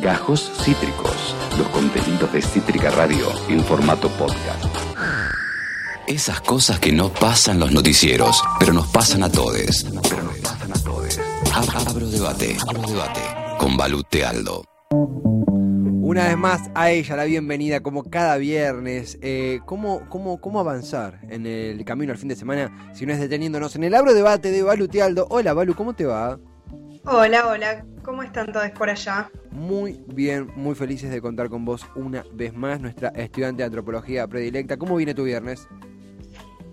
Gajos Cítricos, los contenidos de Cítrica Radio en formato podcast. Esas cosas que no pasan los noticieros, pero nos pasan a todos. Pero nos pasan a todos. Abro debate, abro debate con Balute Aldo. Una vez más a ella la bienvenida como cada viernes. Eh, ¿cómo, cómo, cómo avanzar en el camino al fin de semana si no es deteniéndonos en el abro debate de Balu Tealdo? Hola Balu, ¿cómo te va? Hola, hola, ¿cómo están todos por allá? Muy bien, muy felices de contar con vos una vez más, nuestra estudiante de antropología predilecta. ¿Cómo viene tu viernes?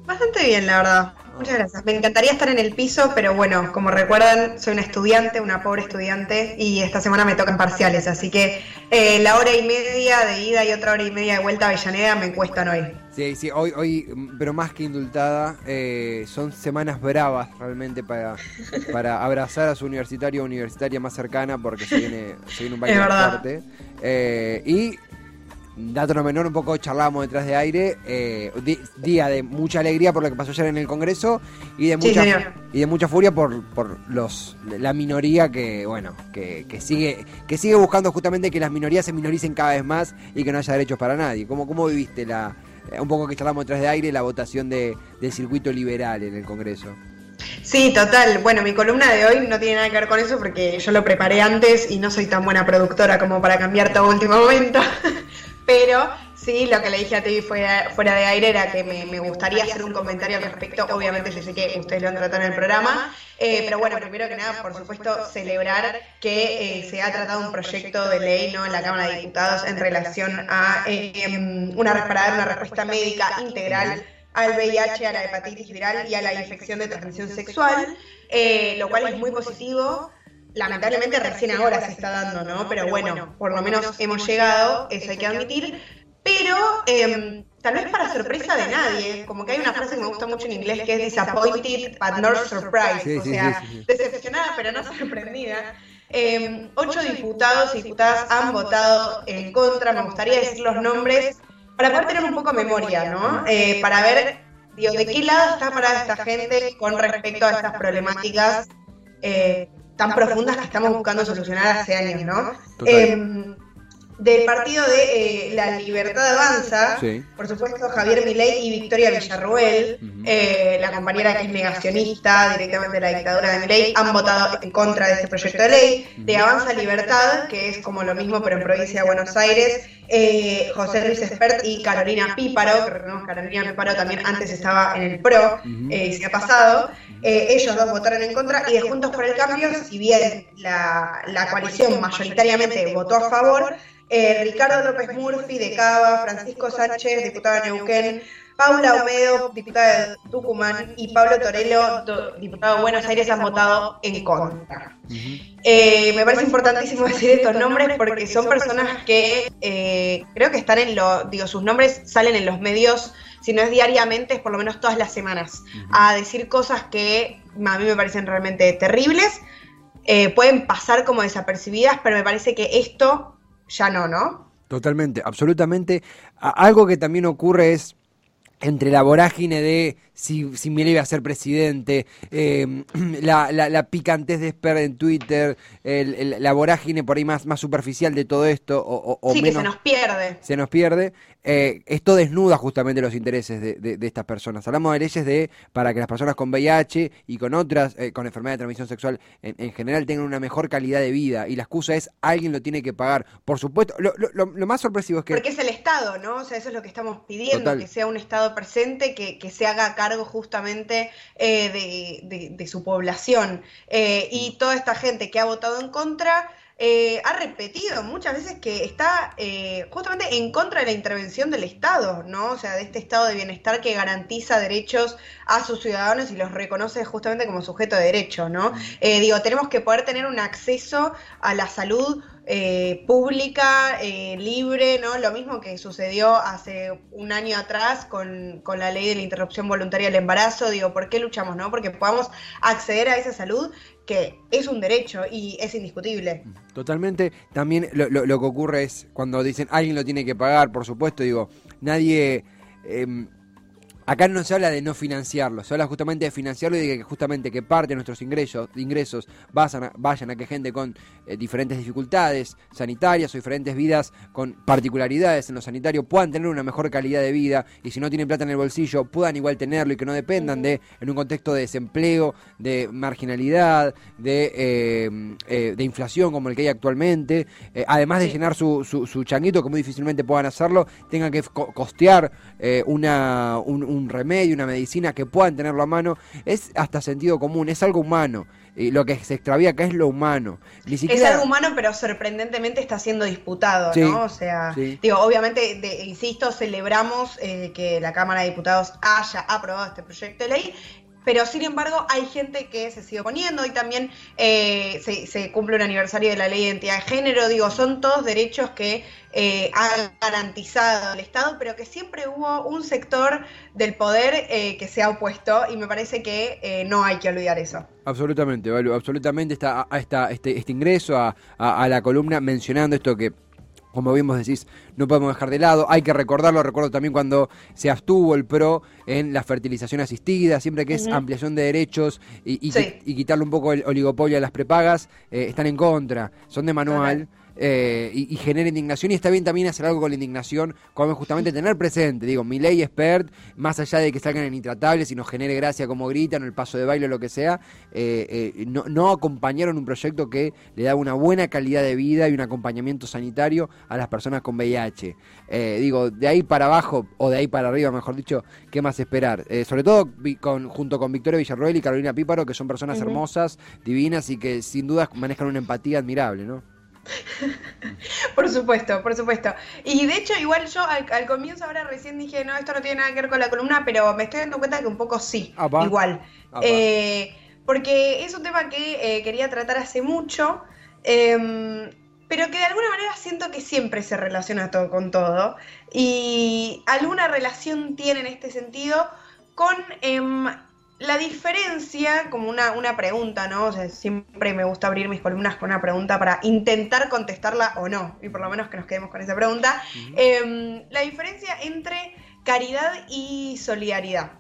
Bastante bien, la verdad. Muchas gracias. Me encantaría estar en el piso, pero bueno, como recuerdan, soy una estudiante, una pobre estudiante, y esta semana me tocan parciales, así que eh, la hora y media de ida y otra hora y media de vuelta a Avellaneda me cuestan hoy. Sí, sí, hoy, hoy pero más que indultada, eh, son semanas bravas realmente para, para abrazar a su universitario o universitaria más cercana, porque se viene, se viene un baile fuerte. Eh, y dato no menor, un poco charlábamos detrás de aire, eh, día de mucha alegría por lo que pasó ayer en el Congreso y de mucha y de mucha furia por, por los la minoría que bueno que, que, sigue que sigue buscando justamente que las minorías se minoricen cada vez más y que no haya derechos para nadie. ¿Cómo, cómo viviste la eh, un poco que charlamos detrás de aire la votación de, del circuito liberal en el Congreso? Sí, total. Bueno, mi columna de hoy no tiene nada que ver con eso porque yo lo preparé antes y no soy tan buena productora como para cambiar todo último momento. Pero sí, lo que le dije a ti fuera, fuera de aire era que me, gustaría hacer un comentario al respecto. Obviamente, yo sé que ustedes lo han tratado en el programa. Eh, pero bueno, primero que nada, por supuesto, celebrar que eh, se ha tratado un proyecto de ley ¿no? en la Cámara de Diputados en relación a eh, una, para una respuesta médica integral al VIH, a la hepatitis viral y a la infección de transmisión sexual, lo cual es muy positivo lamentablemente recién ahora se está dando, ¿no? Pero bueno, por lo menos hemos llegado, eso hay que admitir. Pero em, tal vez para sorpresa de nadie, como que hay una frase que me gusta mucho en inglés que es disappointed but not surprised, o sea, decepcionada pero no sorprendida. Em, ocho diputados y diputadas han votado en contra, me gustaría decir los nombres para poder tener un poco de memoria, ¿no? Eh, para ver, digo, de qué lado está parada esta gente con respecto a estas problemáticas eh, tan profundas que estamos buscando solucionar hace años, ¿no? Eh, del partido de eh, La Libertad Avanza, por supuesto Javier Milei y Victoria Villarruel, eh, la compañera que es negacionista directamente de la dictadura de Milei, han votado en contra de este proyecto de ley. De Avanza Libertad, que es como lo mismo pero en provincia de Buenos Aires, eh, José Luis Espert y Carolina Píparo, que recordemos Carolina Píparo también antes estaba en el PRO y se ha pasado. ellos dos votaron en contra y de Juntos por el Cambio, si bien la, la coalición mayoritariamente votó a favor, eh, Ricardo López Murphy de Cava, Francisco Sánchez, diputado de Neuquén, Paula Omedo, diputada de Tucumán, y Pablo Torello, diputado de Buenos Aires, han votado en contra. Eh, me parece importantísimo decir estos nombres porque son personas que eh, creo que están en los, digo, sus nombres salen en los medios, si no es diariamente, es por lo menos todas las semanas, a decir cosas que a mí me parecen realmente terribles. pueden pasar como desapercibidas, pero me parece que esto ya no, ¿no? Totalmente, absolutamente. Algo que también ocurre es entre la vorágine de si, si iba a ser presidente, em, la, la, la, picantez de Esper en Twitter, la vorágine por ahí más, más superficial de todo esto, o, sí, que se nos pierde. Se nos pierde. Eh, esto desnuda justamente los intereses de, de, estas personas. Hablamos de leyes de para que las personas con VIH y con otras, eh, con enfermedad de transmisión sexual en, general tengan una mejor calidad de vida. Y la excusa es alguien lo tiene que pagar. Por supuesto, lo, lo, más sorpresivo es que... Porque es el Estado, ¿no? O sea, eso es lo que estamos pidiendo, que sea un Estado presente, que, que se haga cargo justamente eh, de, su población. Eh, y toda esta gente que ha votado en contra eh, ha repetido muchas veces que está justamente en contra de la intervención del Estado, ¿no? O sea, de este estado de bienestar que garantiza derechos a sus ciudadanos y los reconoce justamente como sujeto de derecho, ¿no? digo, tenemos que poder tener un acceso a la salud eh, pública, eh, libre, ¿no? Lo mismo que sucedió hace un año atrás con, la ley de la interrupción voluntaria del embarazo. Digo, ¿por qué luchamos, no? Porque podamos acceder a esa salud que es un derecho y es indiscutible. Totalmente. También lo, que ocurre es cuando dicen alguien lo tiene que pagar, por supuesto, digo, nadie... Em, Acá no se habla de no financiarlo, se habla justamente de financiarlo y de que justamente que parte de nuestros ingresos, ingresos vayan, a, vayan a que gente con eh, diferentes dificultades sanitarias o diferentes vidas con particularidades en lo sanitario puedan tener una mejor calidad de vida y si no tienen plata en el bolsillo puedan igual tenerlo y que no dependan de, en un contexto de desempleo, de marginalidad, de, eh, eh, de inflación como el que hay actualmente, además de llenar su, su, changuito, que muy difícilmente puedan hacerlo, tengan que costear una... un un remedio, una medicina que puedan tenerlo a mano, es hasta sentido común, es algo humano. Y lo que se extravía acá es lo humano. Es algo humano, pero sorprendentemente está siendo disputado, ¿no? O sea, digo, obviamente, insisto, celebramos eh, que la Cámara de Diputados haya aprobado este proyecto de ley pero sin embargo hay gente que se sigue oponiendo y también eh, se, cumple un aniversario de la ley de identidad de género, digo, son todos derechos que eh, ha garantizado el Estado, pero que siempre hubo un sector del poder eh, que se ha opuesto y me parece que no hay que olvidar eso. Absolutamente, absolutamente está, está este, este ingreso a, a la columna mencionando esto que como bien vos decís, no podemos dejar de lado. Hay que recordarlo, recuerdo también cuando se abstuvo el PRO en la fertilización asistida, siempre que es ampliación de derechos y, quitarle un poco el oligopolio a las prepagas, eh, están en contra, son de manual. Eh, y, genera indignación y está bien también hacer algo con la indignación, como justamente tener presente, digo, mi ley expert, más allá de que salgan en intratables y nos genere gracia como gritan, el paso de baile o lo que sea, eh, eh, no, no, acompañaron un proyecto que le da una buena calidad de vida y un acompañamiento sanitario a las personas con VIH. digo, de ahí para abajo, o de ahí para arriba, mejor dicho, ¿qué más esperar? sobre todo con, junto con Victoria Villarroel y Carolina Píparo, que son personas hermosas, divinas y que sin duda manejan una empatía admirable, ¿no? por supuesto, por supuesto. Y de hecho, igual yo al, comienzo ahora recién dije, no, esto no tiene nada que ver con la columna, pero me estoy dando cuenta que un poco sí, igual. Eh, porque es un tema que eh, quería tratar hace mucho, em, pero que de alguna manera siento que siempre se relaciona todo con todo. Y alguna relación tiene en este sentido con em, la diferencia, como una, una pregunta, ¿no? O sea, siempre me gusta abrir mis columnas con una pregunta para intentar contestarla o no, y por lo menos que nos quedemos con esa pregunta. Em, la diferencia entre caridad y solidaridad.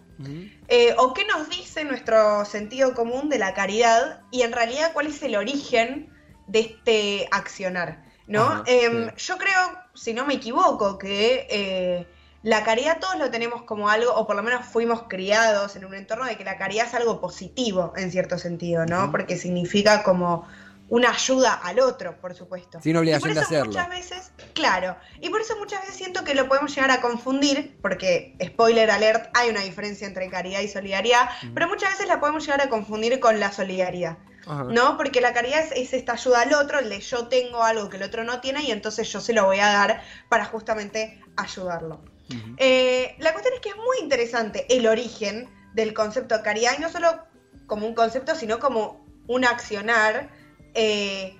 Eh, o qué nos dice nuestro sentido común de la caridad y en realidad cuál es el origen de este accionar, ¿no? Em, yo creo, si no me equivoco, que eh, la caridad todos lo tenemos como algo, o por lo menos fuimos criados en un entorno de que la caridad es algo positivo en cierto sentido, ¿no? Porque significa como una ayuda al otro, por supuesto. Sin obligación de hacerlo. Muchas veces, claro, y por eso muchas veces siento que lo podemos llegar a confundir, porque, spoiler alert, hay una diferencia entre caridad y solidaridad, pero muchas veces la podemos llegar a confundir con la solidaridad. ¿No? Porque la caridad es, esta ayuda al otro, el de yo tengo algo que el otro no tiene y entonces yo se lo voy a dar para justamente ayudarlo. Eh, la cuestión es que es muy interesante el origen del concepto de caridad, y no solo como un concepto, sino como un accionar eh,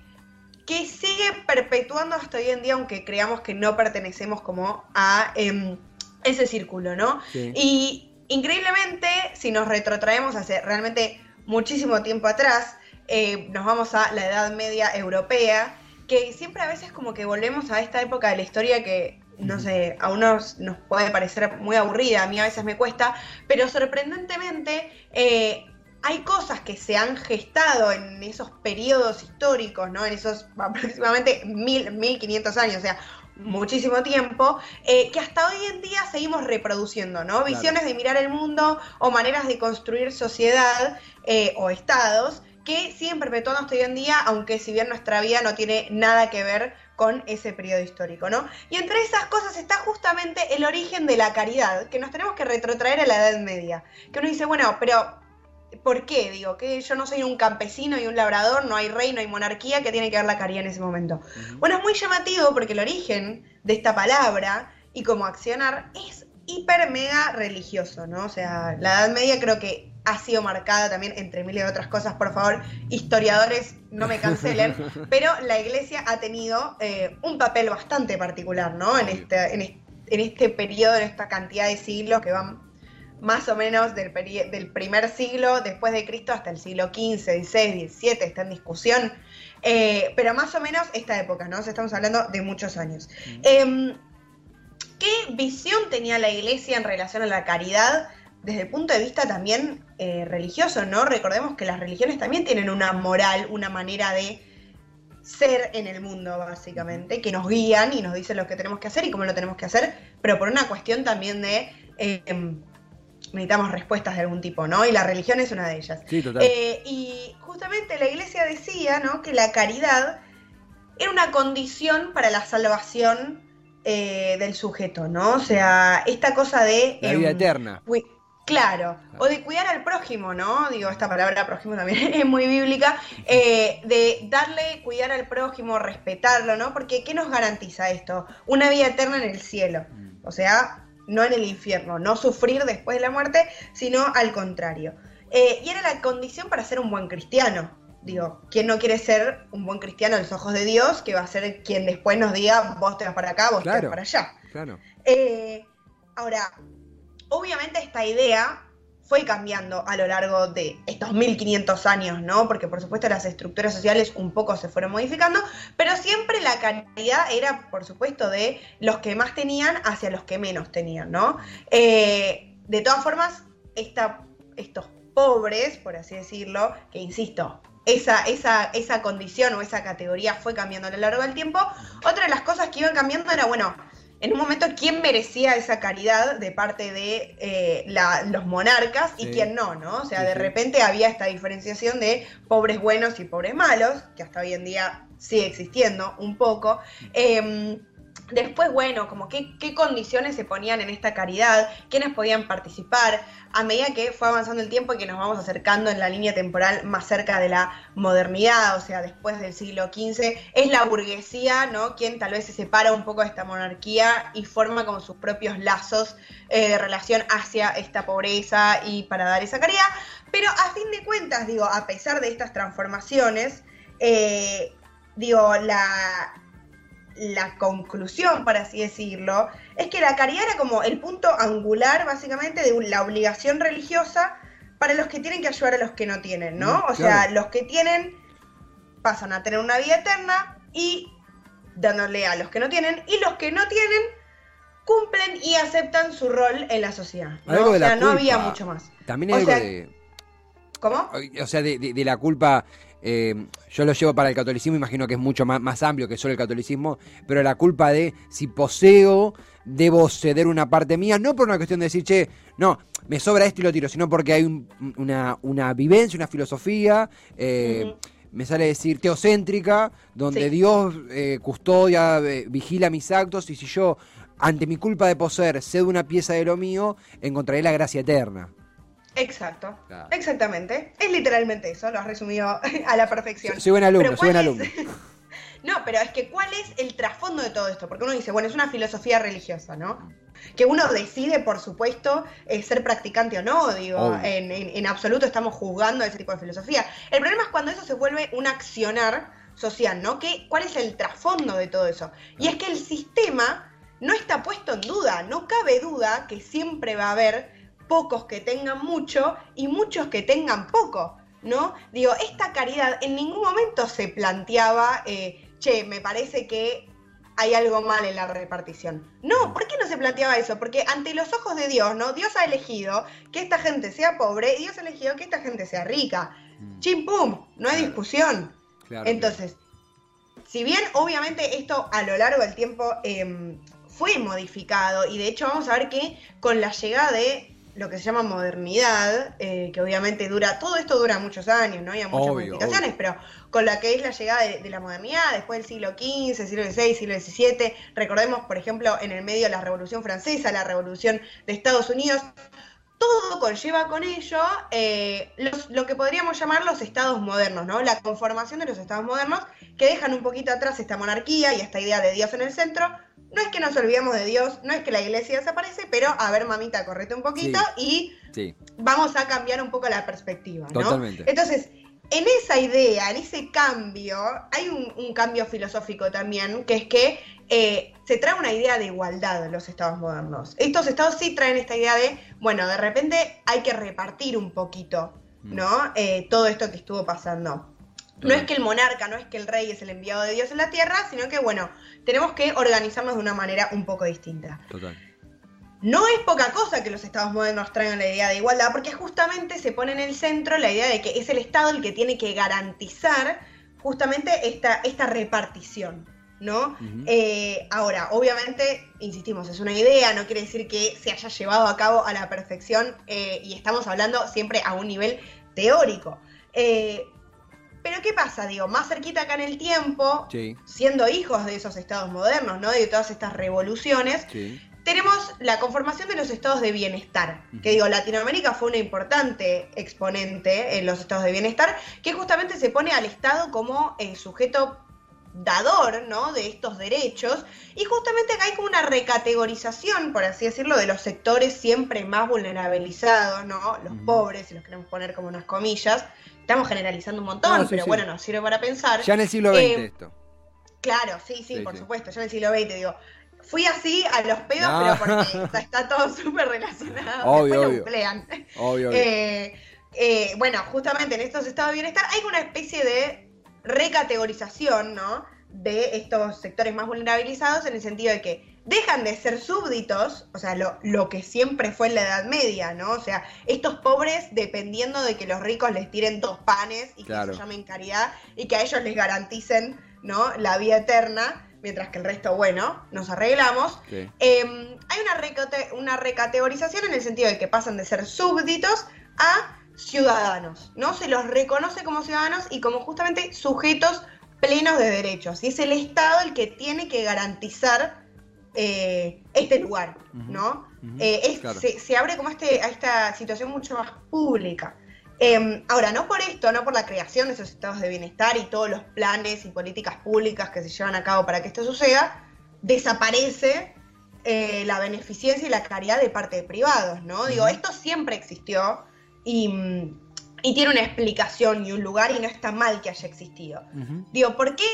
que sigue perpetuando hasta hoy en día, aunque creamos que no pertenecemos como a em, ese círculo, ¿no? Y increíblemente, si nos retrotraemos hace realmente muchísimo tiempo atrás, eh, nos vamos a la Edad Media Europea, que siempre a veces como que volvemos a esta época de la historia que no sé, a unos nos puede parecer muy aburrida, a mí a veces me cuesta, pero sorprendentemente eh, hay cosas que se han gestado en esos periodos históricos, ¿no? En esos aproximadamente mil, 1500 años, o sea, muchísimo tiempo, eh, que hasta hoy en día seguimos reproduciendo, ¿no? Visiones de mirar el mundo o maneras de construir sociedad eh, o estados que siguen perpetuando hasta hoy en día, aunque si bien nuestra vida no tiene nada que ver con ese periodo histórico, ¿no? Y entre esas cosas está justamente el origen de la caridad, que nos tenemos que retrotraer a la Edad Media. Que uno dice, bueno, pero ¿por qué? Digo, que yo no soy un campesino y un labrador, no hay rey, no hay monarquía, que tiene que ver la caridad en ese momento. Bueno, es muy llamativo porque el origen de esta palabra y como accionar es hiper mega religioso, ¿no? O sea, la Edad Media creo que ha sido marcada también, entre mil y otras cosas, por favor, historiadores no me cancelen, pero la iglesia ha tenido eh, un papel bastante particular, ¿no? En este, en, este periodo, en esta cantidad de siglos que van más o menos del, del primer siglo después de Cristo hasta el siglo XV, XVI, XVII, está en discusión, eh, pero más o menos esta época, ¿no? O estamos hablando de muchos años. Em, ¿Qué qué visión tenía la iglesia en relación a la caridad desde el punto de vista también eh, religioso, ¿no? Recordemos que las religiones también tienen una moral, una manera de ser en el mundo, básicamente, que nos guían y nos dicen lo que tenemos que hacer y cómo lo tenemos que hacer, pero por una cuestión también de em, necesitamos respuestas de algún tipo, ¿no? Y la religión es una de ellas. Sí, total. Eh, y justamente la iglesia decía, ¿no? Que la caridad era una condición para la salvación eh, del sujeto, ¿no? O sea, esta cosa de... La vida em, eterna. Claro, o de cuidar al prójimo, ¿no? Digo, esta palabra prójimo también es muy bíblica, eh, de darle, cuidar al prójimo, respetarlo, ¿no? Porque ¿qué nos garantiza esto? Una vida eterna en el cielo, o sea, no en el infierno, no sufrir después de la muerte, sino al contrario. Eh, y era la condición para ser un buen cristiano. Digo, ¿quién no quiere ser un buen cristiano a los ojos de Dios? Que va a ser quien después nos diga, vos te vas para acá, vos te vas para allá. Claro. Eh, ahora, obviamente esta idea fue cambiando a lo largo de estos 1500 años, ¿no? Porque por supuesto las estructuras sociales un poco se fueron modificando, pero siempre la caridad era, por supuesto, de los que más tenían hacia los que menos tenían, ¿no? Eh, de todas formas, estos pobres, por así decirlo, que insisto, esa, esa, esa condición o esa categoría fue cambiando a lo largo del tiempo, otra de las cosas que iban cambiando era, bueno, en un momento quién merecía esa caridad de parte de eh, los monarcas y quién no, ¿no? O sea, de repente había esta diferenciación de pobres buenos y pobres malos, que hasta hoy en día sigue existiendo un poco. Eh, Después, bueno, como qué, condiciones se ponían en esta caridad, quiénes podían participar, a medida que fue avanzando el tiempo y que nos vamos acercando en la línea temporal más cerca de la modernidad, o sea, después del siglo XV, es la burguesía, ¿no? Quien tal vez se separa un poco de esta monarquía y forma como sus propios lazos eh, de relación hacia esta pobreza y para dar esa caridad. Pero a fin de cuentas, digo, a pesar de estas transformaciones, eh, digo, la la conclusión, por así decirlo, es que la caridad era como el punto angular, básicamente, de la obligación religiosa para los que tienen que ayudar a los que no tienen, ¿no? Mm, o sea, los que tienen pasan a tener una vida eterna y dándole a los que no tienen, y los que no tienen cumplen y aceptan su rol en la sociedad. ¿no? o sea, no había mucho más. También algo de... ¿Cómo? O sea, de la culpa eh, yo lo llevo para el catolicismo, imagino que es mucho más, más, amplio que solo el catolicismo, pero la culpa de si poseo, debo ceder una parte mía, no por una cuestión de decir, che, no, me sobra esto y lo tiro, sino porque hay una, una, vivencia, una filosofía. Eh, me sale decir teocéntrica, donde Dios eh, custodia, vigila mis actos, y si yo, ante mi culpa de poseer, cedo una pieza de lo mío, encontraré la gracia eterna. Exacto, exactamente. Es literalmente eso, lo has resumido a la perfección. Soy buen alumno, soy buen alumno. no, pero es que ¿cuál es el trasfondo de todo esto? Porque uno dice, bueno, es una filosofía religiosa, ¿no? Que uno decide, por supuesto, eh, ser practicante o no, digo, en, absoluto estamos juzgando ese tipo de filosofía. El problema es cuando eso se vuelve un accionar social, ¿no? ¿Qué, ¿Cuál es el trasfondo de todo eso? Y es que el sistema no está puesto en duda, no cabe duda que siempre va a haber pocos que tengan mucho y muchos que tengan poco, ¿no? Digo, esta caridad en ningún momento se planteaba, eh, che, me parece que hay algo mal en la repartición. No, ¿por qué no se planteaba eso? Porque ante los ojos de Dios, ¿no? Dios ha elegido que esta gente sea pobre y Dios ha elegido que esta gente sea rica. Mm. Chim pum, no hay discusión. Entonces, si bien obviamente esto a lo largo del tiempo em, fue modificado y de hecho vamos a ver que con la llegada de lo que se llama modernidad, eh, que obviamente dura, todo esto dura muchos años, ¿no? hay muchas modificaciones, pero con la que es la llegada de, la modernidad, después del siglo XV, siglo XVI, siglo XVII, recordemos, por ejemplo, en el medio de la Revolución Francesa, la Revolución de Estados Unidos, todo conlleva con ello eh, lo que podríamos llamar los estados modernos, ¿no? La conformación de los estados modernos que dejan un poquito atrás esta monarquía y esta idea de Dios en el centro no es que nos olvidemos de Dios, no es que la iglesia desaparece, pero a ver, mamita, correte un poquito y vamos a cambiar un poco la perspectiva, ¿no? Totalmente. Entonces, en esa idea, en ese cambio, hay un, cambio filosófico también, que es que eh, se trae una idea de igualdad en los estados modernos. Estos estados sí traen esta idea de, bueno, de repente hay que repartir un poquito, mm. ¿no? Eh, todo esto que estuvo pasando. No es que el monarca, no es que el rey es el enviado de Dios en la tierra, sino que, bueno, tenemos que organizarnos de una manera un poco distinta. Total. No es poca cosa que los estados modernos traigan la idea de igualdad, porque justamente se pone en el centro la idea de que es el Estado el que tiene que garantizar justamente esta, esta repartición. ¿no? Eh, ahora, obviamente, insistimos, es una idea, no quiere decir que se haya llevado a cabo a la perfección eh, y estamos hablando siempre a un nivel teórico. Eh, pero ¿qué pasa? Digo, más cerquita acá en el tiempo, siendo hijos de esos estados modernos, ¿no? De todas estas revoluciones, tenemos la conformación de los estados de bienestar. Que digo, Latinoamérica fue una importante exponente en los estados de bienestar, que justamente se pone al Estado como el sujeto dador ¿no? de estos derechos y justamente acá hay como una recategorización, por así decirlo, de los sectores siempre más vulnerabilizados, ¿no? los pobres, si los queremos poner como unas comillas, estamos generalizando un montón, pero bueno, nos sirve para pensar. Ya en el siglo XX eh, esto. Claro, sí, sí, por supuesto, ya en el siglo XX digo, fui así a los pedos, pero porque está, todo súper relacionado. Obvio, obvio. obvio, eh, eh, bueno, justamente en estos estados de bienestar hay una especie de recategorización, ¿no? De estos sectores más vulnerabilizados en el sentido de que dejan de ser súbditos, o sea, lo, que siempre fue en la Edad Media, ¿no? O sea, estos pobres dependiendo de que los ricos les tiren dos panes y que se llamen caridad y que a ellos les garanticen, ¿no? La vida eterna, mientras que el resto, bueno, nos arreglamos. Em, hay una, una recategorización en el sentido de que pasan de ser súbditos a ciudadanos, ¿no? Se los reconoce como ciudadanos y como justamente sujetos plenos de derechos. Y es el Estado el que tiene que garantizar eh, este lugar, ¿no? Eh, se, abre como este, a esta situación mucho más pública. Em, ahora, no por esto, no por la creación de esos estados de bienestar y todos los planes y políticas públicas que se llevan a cabo para que esto suceda, desaparece eh, la beneficencia y la caridad de parte de privados, ¿no? Digo, esto siempre existió, y, tiene una explicación y un lugar y no está mal que haya existido. Digo, ¿por qué?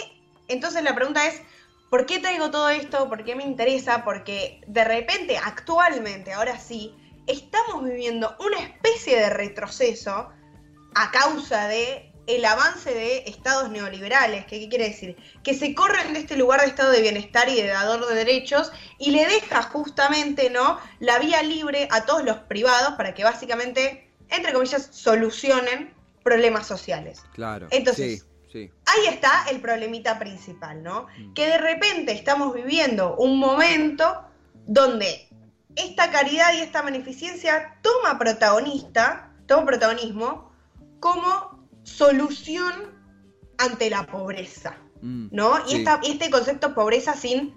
Entonces la pregunta es, ¿por qué traigo todo esto? ¿Por qué me interesa? Porque de repente, actualmente, ahora sí, estamos viviendo una especie de retroceso a causa de el avance de estados neoliberales, ¿qué quiere decir? Que se corren de este lugar de estado de bienestar y de dador de derechos y le deja justamente, ¿no? La vía libre a todos los privados para que básicamente entre comillas, solucionen problemas sociales. Claro. Entonces, ahí está el problemita principal, ¿no? Mm. Que de repente estamos viviendo un momento donde esta caridad y esta beneficencia toma protagonista, toma protagonismo como solución ante la pobreza, mm, ¿no? Y, y este concepto pobreza sin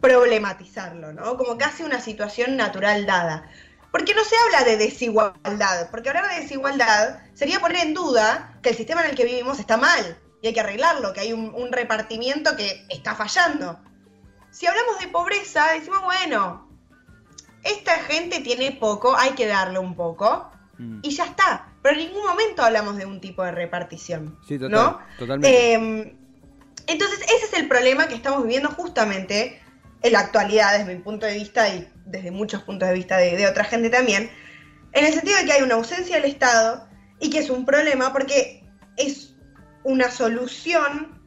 problematizarlo, ¿no? Como casi una situación natural dada. Porque no se habla de desigualdad, porque hablar de desigualdad sería poner en duda que el sistema en el que vivimos está mal y hay que arreglarlo, que hay un, repartimiento que está fallando. Si hablamos de pobreza, decimos, bueno, esta gente tiene poco, hay que darle un poco mm. y ya está. Pero en ningún momento hablamos de un tipo de repartición. Sí, ¿no? totalmente. Em, entonces, ese es el problema que estamos viviendo justamente en la actualidad, desde mi punto de vista y desde muchos puntos de vista de, otra gente también, en el sentido de que hay una ausencia del Estado y que es un problema porque es una solución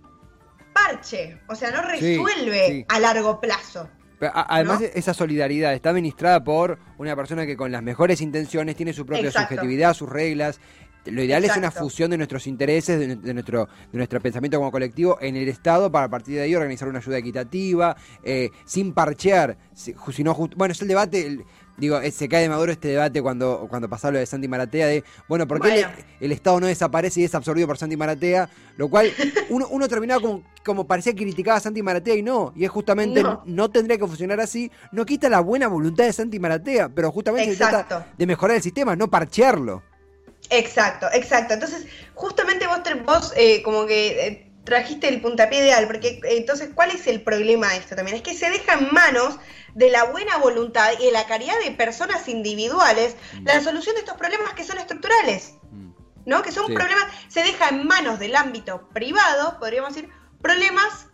parche, o sea, no resuelve a largo plazo. además, esa solidaridad está administrada por una persona que con las mejores intenciones tiene su propia subjetividad, sus reglas, lo ideal es una fusión de nuestros intereses, de, nuestro, de nuestro pensamiento como colectivo en el Estado para a partir de ahí organizar una ayuda equitativa, eh, sin parchear, sino bueno, es el debate, digo, eh, se cae de maduro este debate cuando, cuando pasaba lo de Santi Maratea de, bueno, ¿por qué El, Estado no desaparece y es absorbido por Santi Maratea? Lo cual uno, uno terminaba como, como parecía que criticaba a Santi Maratea y no, y es justamente no. tendría que funcionar así, no quita la buena voluntad de Santi Maratea, pero justamente se trata de mejorar el sistema, no parchearlo. Exacto, exacto. Entonces, justamente vos, vos eh, como que eh, trajiste el puntapié ideal, porque entonces, ¿cuál es el problema de esto también? Es que se deja en manos de la buena voluntad y de la caridad de personas individuales mm. la solución de estos problemas que son estructurales, mm. ¿no? Que son problemas, se deja en manos del ámbito privado, podríamos decir, problemas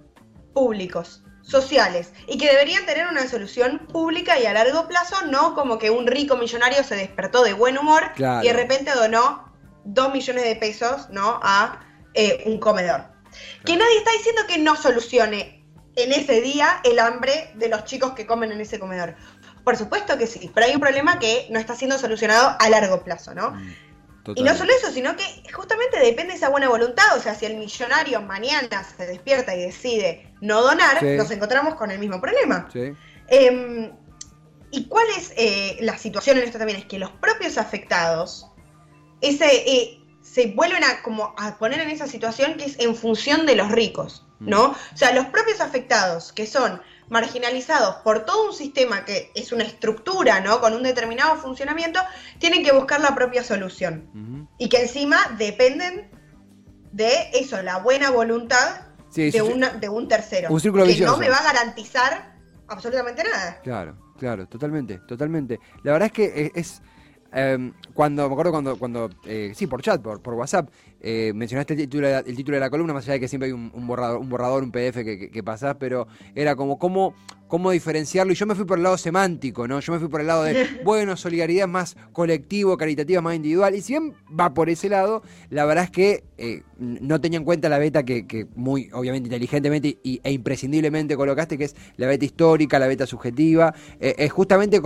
públicos sociales y que deberían tener una solución pública y a largo plazo, no como que un rico millonario se despertó de buen humor y de repente donó dos millones de pesos ¿no? a eh, un comedor. Que nadie está diciendo que no solucione en ese día el hambre de los chicos que comen en ese comedor. Por supuesto que sí, pero hay un problema que no está siendo solucionado a largo plazo, ¿no? Mm, y no solo eso, sino que justamente depende de esa buena voluntad. O sea, si el millonario mañana se despierta y decide no donar, nos encontramos con el mismo problema. Em, ¿Y cuál es eh, la situación en esto también? Es que los propios afectados ese, eh, se vuelven a, como a poner en esa situación que es en función de los ricos, ¿no? Mm. O sea, los propios afectados, que son marginalizados por todo un sistema que es una estructura, ¿no? Con un determinado funcionamiento, tienen que buscar la propia solución. Y que encima dependen de eso, la buena voluntad de, de un tercero. Un círculo que no me va a garantizar absolutamente nada. Claro, claro, totalmente, totalmente. La verdad es que es... Em, cuando, me acuerdo cuando, cuando eh, sí, por chat, por, por WhatsApp, eh, mencionaste el título, el título de la columna, más allá de que siempre hay un, borrador, un borrador, un PDF que, que, pasás, pero era como cómo, cómo diferenciarlo. Y yo me fui por el lado semántico, ¿no? Yo me fui por el lado de, bueno, solidaridad más colectivo, caritativa más individual. Y si bien va por ese lado, la verdad es que eh, no tenía en cuenta la beta que, muy, obviamente, inteligentemente y, e imprescindiblemente colocaste, que es la beta histórica, la beta subjetiva. Eh, es justamente,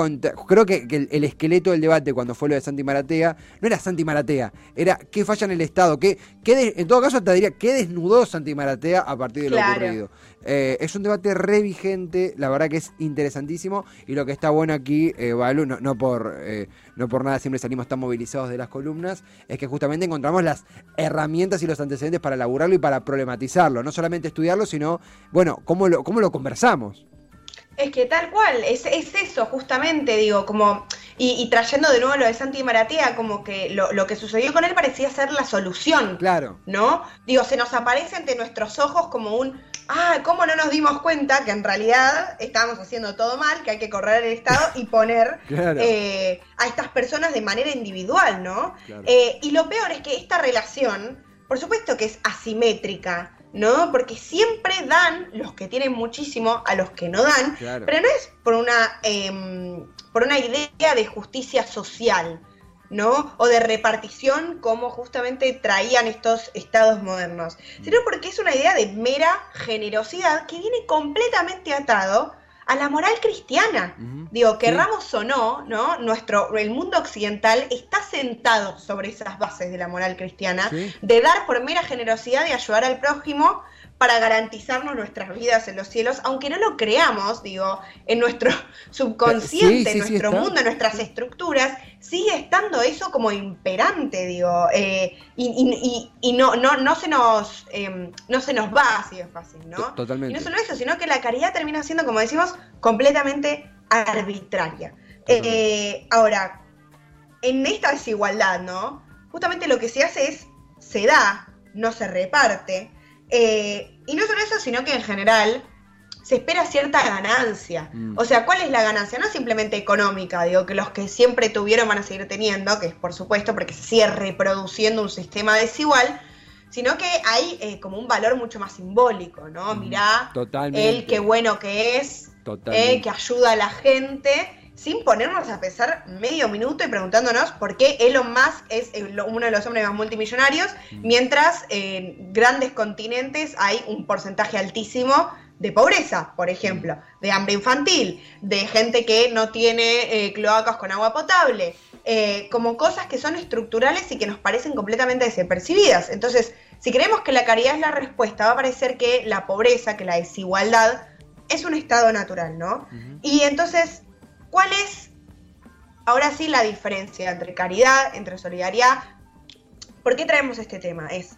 creo que, el, esqueleto del debate cuando fue lo de Santi Maratea, no era Santi Maratea, era qué falla en el Estado, qué, qué en todo caso te diría, qué desnudó Santi Maratea a partir de lo ocurrido. Eh, es un debate re vigente, la verdad que es interesantísimo y lo que está bueno aquí, eh, no, por, eh, no por nada siempre salimos tan movilizados de las columnas, es que justamente encontramos las herramientas y los antecedentes para elaborarlo y para problematizarlo, no solamente estudiarlo, sino, bueno, cómo lo, cómo lo conversamos. Es que tal cual, es, es eso justamente, digo, como y, trayendo de nuevo lo de Santi Maratea, como que lo, que sucedió con él parecía ser la solución. Claro. ¿No? Digo, se nos aparece ante nuestros ojos como un, ah, ¿cómo no nos dimos cuenta que en realidad estábamos haciendo todo mal, que hay que correr el Estado y poner eh, a estas personas de manera individual, ¿no? Eh, y lo peor es que esta relación, por supuesto que es asimétrica, ¿no? Porque siempre dan los que tienen muchísimo a los que no dan, pero no es por una, em, por una idea de justicia social, ¿no? O de repartición como justamente traían estos estados modernos, sino porque es una idea de mera generosidad que viene completamente atado a la moral cristiana. Digo, querramos o no, ¿no? Nuestro, el mundo occidental está sentado sobre esas bases de la moral cristiana, de dar por mera generosidad y ayudar al prójimo para garantizarnos nuestras vidas en los cielos, aunque no lo creamos, digo, en nuestro subconsciente, en nuestro mundo, en nuestras estructuras, sigue estando eso como imperante, digo, eh, y, no, no, no, se nos, em, no se nos va así de fácil, ¿no? Totalmente. Y no solo eso, sino que la caridad termina siendo, como decimos, completamente arbitraria. Eh, ahora, en esta desigualdad, ¿no? Justamente lo que se hace es, se da, no se reparte, eh, y no solo eso, sino que en general se espera cierta ganancia. Mm. O sea, ¿cuál es la ganancia? No simplemente económica, digo, que los que siempre tuvieron van a seguir teniendo, que es por supuesto porque se sigue reproduciendo un sistema desigual, sino que hay eh, como un valor mucho más simbólico, ¿no? Mm, Mirá, el qué bueno que es, eh, que ayuda a la gente sin ponernos a pesar medio minuto y preguntándonos por qué Elon Musk es uno de los hombres más multimillonarios, mm. mientras en grandes continentes hay un porcentaje altísimo de pobreza, por ejemplo, de hambre infantil, de gente que no tiene eh, cloacas con agua potable, eh, como cosas que son estructurales y que nos parecen completamente desapercibidas. Entonces, si creemos que la caridad es la respuesta, va a parecer que la pobreza, que la desigualdad es un estado natural, ¿no? Y entonces ¿Cuál es ahora sí la diferencia entre caridad, entre solidaridad? ¿Por qué traemos este tema? Es,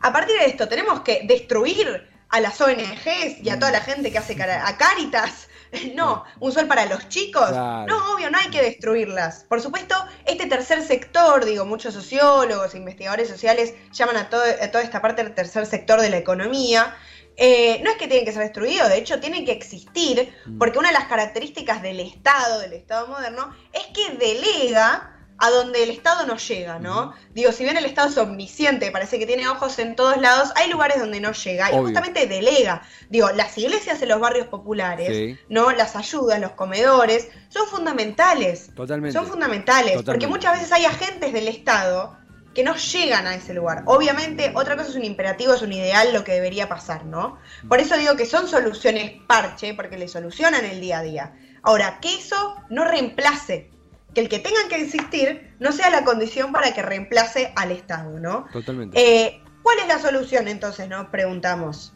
a partir de esto, tenemos que destruir a las ONGs y a toda la gente que hace a Caritas. No, un sol para los chicos. No, obvio, no hay que destruirlas. Por supuesto, este tercer sector, digo, muchos sociólogos, investigadores sociales llaman a, todo, a toda esta parte del tercer sector de la economía, eh, no es que tienen que ser destruidos, de hecho tienen que existir, mm. porque una de las características del Estado, del Estado moderno, es que delega a donde el Estado no llega, ¿no? Digo, si bien el Estado es omnisciente, parece que tiene ojos en todos lados, hay lugares donde no llega y justamente delega. Digo, las iglesias en los barrios populares, ¿no? Las ayudas, los comedores, son fundamentales. Totalmente. Son fundamentales, porque muchas veces hay agentes del Estado que no llegan a ese lugar. Obviamente, otra cosa es un imperativo, es un ideal lo que debería pasar, ¿no? Por eso digo que son soluciones parche, porque le solucionan el día a día. Ahora, que eso no reemplace, que el que tengan que existir no sea la condición para que reemplace al Estado, ¿no? Totalmente. Eh, ¿Cuál es la solución entonces? Nos preguntamos.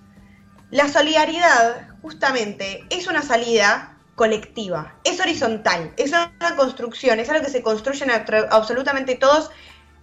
La solidaridad, justamente, es una salida colectiva, es horizontal, es una construcción, es algo que se construyen absolutamente todos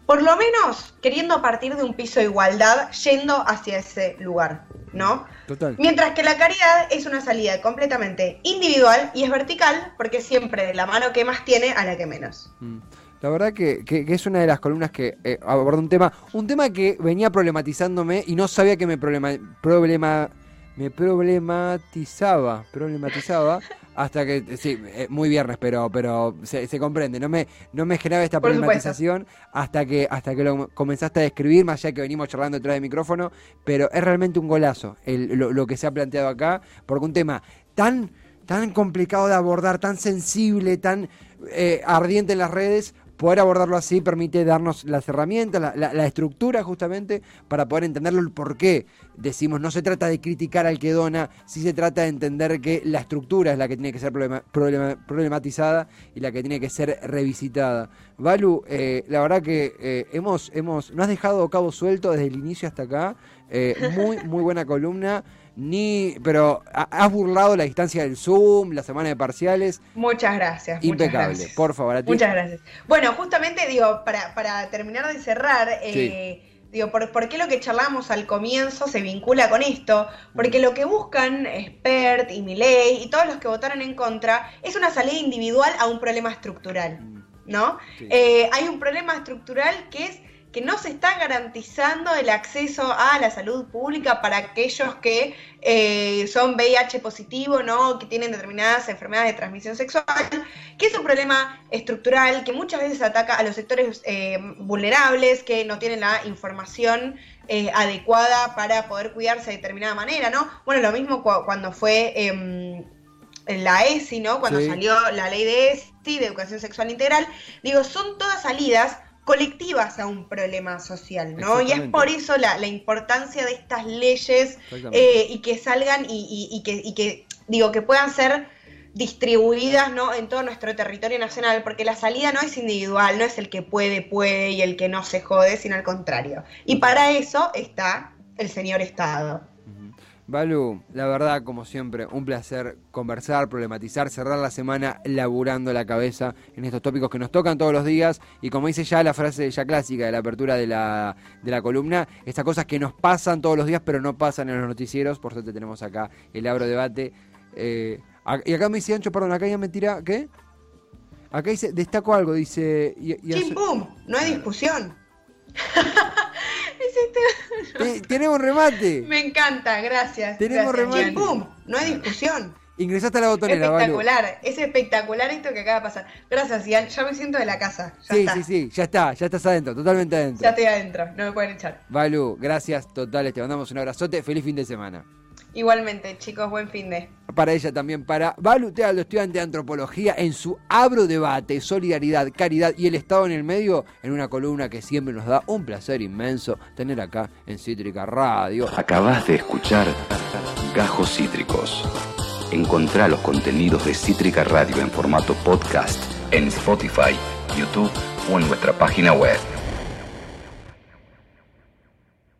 por lo menos queriendo partir de un piso de igualdad, yendo hacia ese lugar, ¿no? Total. Mientras que la caridad es una salida completamente individual y es vertical, porque siempre la mano que más tiene a la que menos. Mm. La verdad que, es una de las columnas que eh, aborda un tema, un tema que venía problematizándome y no sabía que me problema, problema me problematizaba, problematizaba hasta que, sí, eh, muy viernes, pero pero se, comprende, no me no me generaba esta problematización hasta que hasta que lo comenzaste a describir, más allá que venimos charlando detrás del micrófono, pero es realmente un golazo lo, que se ha planteado acá, porque un tema tan tan complicado de abordar, tan sensible, tan eh, ardiente en las redes, poder abordarlo así permite darnos las herramientas, la, estructura justamente para poder entenderlo el por qué. Decimos, no se trata de criticar al que dona, sí se trata de entender que la estructura es la que tiene que ser problematizada y la que tiene que ser revisitada. Valu, eh, la verdad que eh, hemos, hemos, no has dejado cabo suelto desde el inicio hasta acá. Eh, muy, muy buena columna ni, pero has burlado la distancia del Zoom, la semana de parciales. Muchas gracias. Impecable, por favor. A ti. Muchas gracias. Bueno, justamente digo, para, para terminar de cerrar, eh, digo, ¿por, qué lo que charlamos al comienzo se vincula con esto? Porque lo que buscan Expert y Miley y todos los que votaron en contra es una salida individual a un problema estructural. ¿no? Eh, hay un problema estructural que es que no se está garantizando el acceso a la salud pública para aquellos que eh, son VIH positivo, ¿no? que tienen determinadas enfermedades de transmisión sexual, que es un problema estructural que muchas veces ataca a los sectores eh, vulnerables, que no tienen la información eh, adecuada para poder cuidarse de determinada manera, ¿no? Bueno, lo mismo cuando fue em, la ESI, ¿no? Cuando salió la ley de ESI, de educación sexual integral, digo, son todas salidas colectivas a un problema social, ¿no? Y es por eso la, importancia de estas leyes eh, y que salgan y, que, digo, que puedan ser distribuidas ¿no? en todo nuestro territorio nacional, porque la salida no es individual, no es el que puede, puede y el que no se jode, sino al contrario. Y para eso está el señor Estado. Balu, la verdad, como siempre, un placer conversar, problematizar, cerrar la semana laburando la cabeza en estos tópicos que nos tocan todos los días. Y como dice ya la frase ya clásica de la apertura de la, de la columna, estas cosas que nos pasan todos los días, pero no pasan en los noticieros. Por suerte tenemos acá el Abro Debate. Eh, y acá me dice Ancho, perdón, acá ya me tira, ¿qué? Acá dice, destaco algo, dice... Y, ¡Chim, pum! No hay discusión. tenemos remate. Me encanta, gracias. Tenemos remate. ¡Pum! No hay discusión. Ingresaste a la botonera, Espectacular, es espectacular esto que acaba de pasar. Gracias, Ian. Ya me siento de la casa. sí, sí, sí, ya está, ya estás adentro, totalmente adentro. Ya estoy adentro, no me pueden echar. Valu, gracias totales, te mandamos un abrazote, feliz fin de semana. Igualmente, chicos, buen fin de. Para ella también, para Balu Tealdo, estudiante de antropología, en su abro debate, solidaridad, caridad y el Estado en el medio, en una columna que siempre nos da un placer inmenso tener acá en Cítrica Radio. Acabas de escuchar Gajos Cítricos. Encontrá los contenidos de Cítrica Radio en formato podcast en Spotify, YouTube o en nuestra página web.